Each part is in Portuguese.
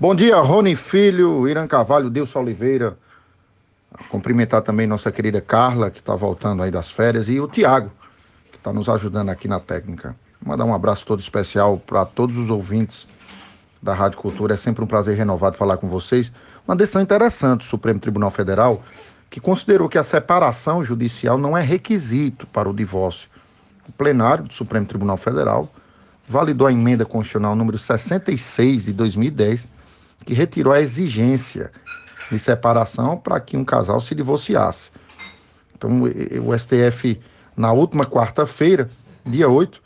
Bom dia, Rony Filho, Irã Carvalho, Deus Oliveira. Cumprimentar também nossa querida Carla, que está voltando aí das férias, e o Tiago, que está nos ajudando aqui na técnica. Mandar um abraço todo especial para todos os ouvintes da Rádio Cultura. É sempre um prazer renovado falar com vocês. Uma decisão interessante do Supremo Tribunal Federal, que considerou que a separação judicial não é requisito para o divórcio. O plenário do Supremo Tribunal Federal validou a emenda constitucional número 66 de 2010 que retirou a exigência de separação para que um casal se divorciasse. Então, o STF, na última quarta-feira, dia 8,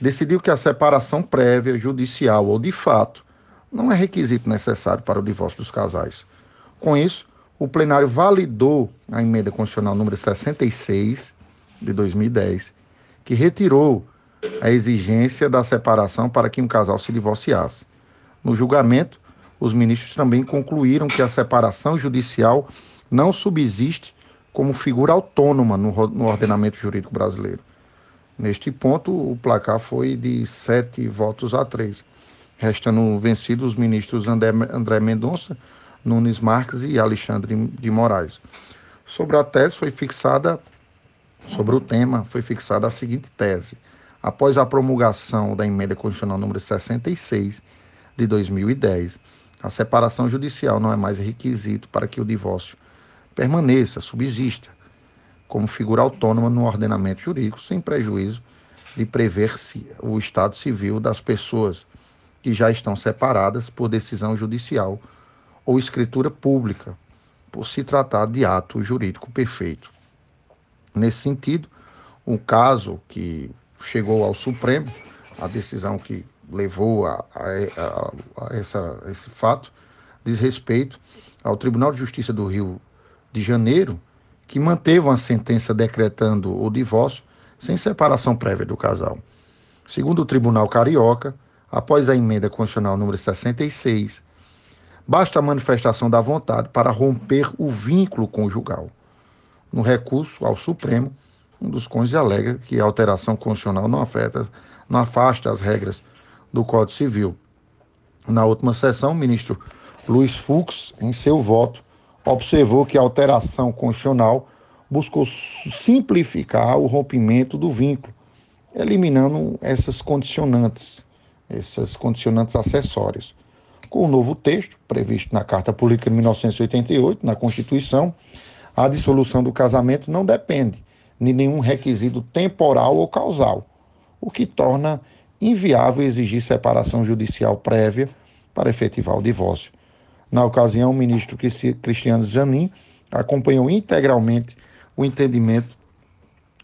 decidiu que a separação prévia, judicial ou de fato, não é requisito necessário para o divórcio dos casais. Com isso, o plenário validou a emenda constitucional número 66 de 2010, que retirou a exigência da separação para que um casal se divorciasse. No julgamento, os ministros também concluíram que a separação judicial não subsiste como figura autônoma no, ordenamento jurídico brasileiro. Neste ponto, o placar foi de sete votos a três, restando vencidos os ministros André, André Mendonça, Nunes Marques e Alexandre de Moraes. Sobre a tese foi fixada, sobre o tema, foi fixada a seguinte tese. Após a promulgação da emenda constitucional número 66 de 2010, a separação judicial não é mais requisito para que o divórcio permaneça, subsista, como figura autônoma no ordenamento jurídico, sem prejuízo de prever o estado civil das pessoas que já estão separadas por decisão judicial ou escritura pública, por se tratar de ato jurídico perfeito. Nesse sentido, o caso que chegou ao Supremo, a decisão que levou a, a, a, essa, esse fato diz respeito ao Tribunal de Justiça do Rio de Janeiro, que manteve uma sentença decretando o divórcio sem separação prévia do casal. Segundo o Tribunal Carioca, após a emenda constitucional número 66, basta a manifestação da vontade para romper o vínculo conjugal. No recurso ao Supremo, um dos cônjuges alega que a alteração constitucional não afeta, não afasta as regras do Código Civil. Na última sessão, o ministro Luiz Fux, em seu voto, observou que a alteração constitucional buscou simplificar o rompimento do vínculo, eliminando essas condicionantes, essas condicionantes acessórias. Com o novo texto, previsto na Carta Política de 1988, na Constituição, a dissolução do casamento não depende de nenhum requisito temporal ou causal, o que torna inviável exigir separação judicial prévia para efetivar o divórcio. Na ocasião, o ministro Cristiano Zanin acompanhou integralmente o entendimento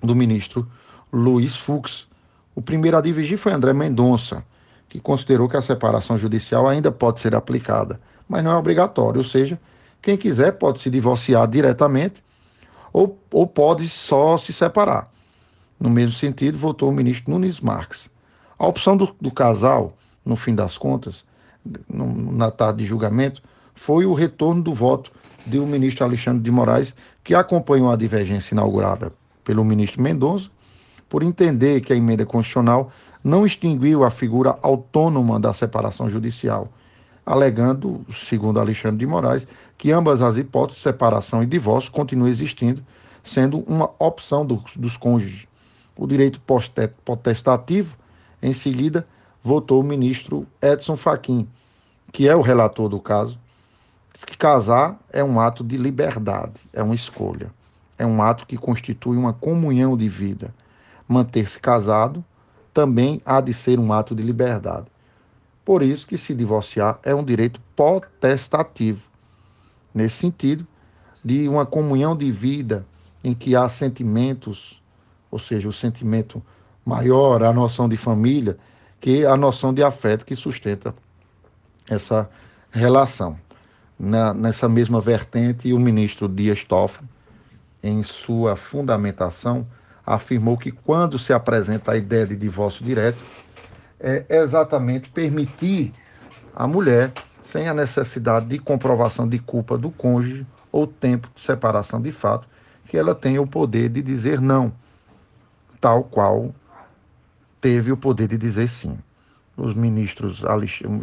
do ministro Luiz Fux. O primeiro a divergir foi André Mendonça, que considerou que a separação judicial ainda pode ser aplicada, mas não é obrigatório, ou seja, quem quiser pode se divorciar diretamente ou, ou pode só se separar. No mesmo sentido, votou o ministro Nunes Marques. A opção do, do casal, no fim das contas, no, na tarde de julgamento, foi o retorno do voto do ministro Alexandre de Moraes, que acompanhou a divergência inaugurada pelo ministro Mendonça, por entender que a emenda constitucional não extinguiu a figura autônoma da separação judicial, alegando, segundo Alexandre de Moraes, que ambas as hipóteses, separação e divórcio, continuam existindo, sendo uma opção do, dos cônjuges. O direito potestativo em seguida, votou o ministro Edson Fachin, que é o relator do caso, que casar é um ato de liberdade, é uma escolha, é um ato que constitui uma comunhão de vida. Manter-se casado também há de ser um ato de liberdade. Por isso que se divorciar é um direito potestativo. Nesse sentido, de uma comunhão de vida em que há sentimentos, ou seja, o sentimento maior a noção de família que a noção de afeto que sustenta essa relação. Na, nessa mesma vertente, o ministro Dias Toffoli, em sua fundamentação, afirmou que quando se apresenta a ideia de divórcio direto, é exatamente permitir à mulher, sem a necessidade de comprovação de culpa do cônjuge ou tempo de separação de fato, que ela tenha o poder de dizer não, tal qual teve o poder de dizer sim. Os ministros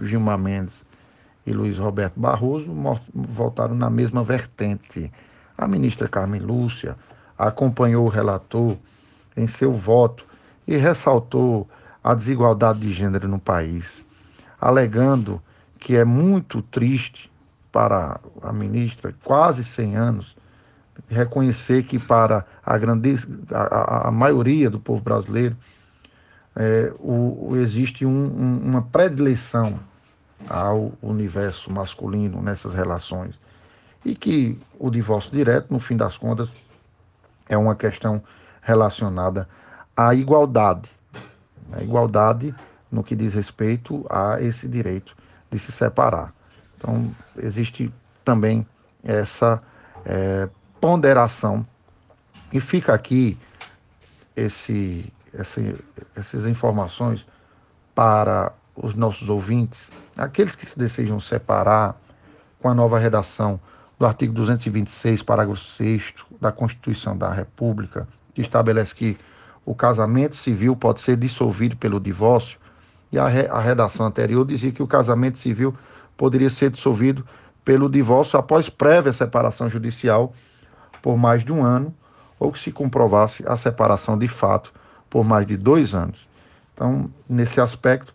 Gilmar Mendes e Luiz Roberto Barroso voltaram na mesma vertente. A ministra Carmen Lúcia acompanhou o relator em seu voto e ressaltou a desigualdade de gênero no país, alegando que é muito triste para a ministra, quase 100 anos, reconhecer que para a, grande, a, a maioria do povo brasileiro é, o, existe um, um, uma predileção ao universo masculino nessas relações e que o divórcio direto, no fim das contas, é uma questão relacionada à igualdade, a igualdade no que diz respeito a esse direito de se separar. Então, existe também essa é, ponderação. E fica aqui esse, essas informações para os nossos ouvintes, aqueles que se desejam separar com a nova redação do artigo 226, parágrafo 6 da Constituição da República, que estabelece que o casamento civil pode ser dissolvido pelo divórcio, e a, re, a redação anterior dizia que o casamento civil poderia ser dissolvido pelo divórcio após prévia separação judicial por mais de um ano, ou que se comprovasse a separação de fato por mais de dois anos. Então, nesse aspecto,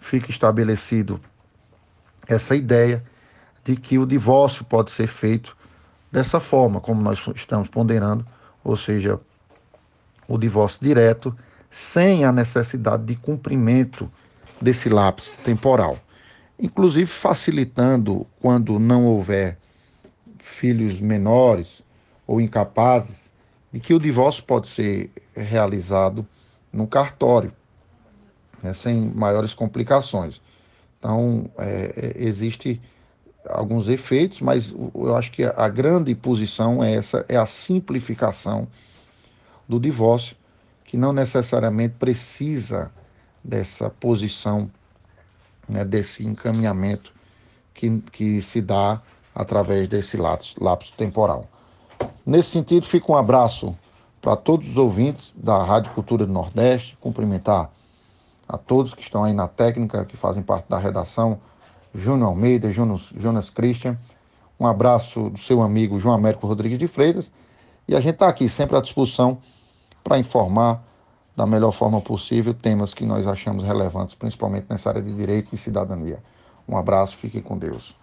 fica estabelecido essa ideia de que o divórcio pode ser feito dessa forma, como nós estamos ponderando, ou seja, o divórcio direto, sem a necessidade de cumprimento desse lapso temporal inclusive facilitando quando não houver filhos menores ou incapazes, de que o divórcio pode ser realizado no cartório, né, sem maiores complicações. Então, é, é existe alguns efeitos, mas eu acho que a grande posição é essa, é a simplificação do divórcio, que não necessariamente precisa dessa posição né, desse encaminhamento que, que se dá através desse lapso, lapso temporal. Nesse sentido, fica um abraço para todos os ouvintes da Rádio Cultura do Nordeste, cumprimentar a todos que estão aí na técnica, que fazem parte da redação, Júnior Almeida, Jonas, Jonas Christian, um abraço do seu amigo João Américo Rodrigues de Freitas, e a gente está aqui sempre à disposição para informar da melhor forma possível temas que nós achamos relevantes, principalmente nessa área de direito e cidadania. Um abraço, fiquem com Deus.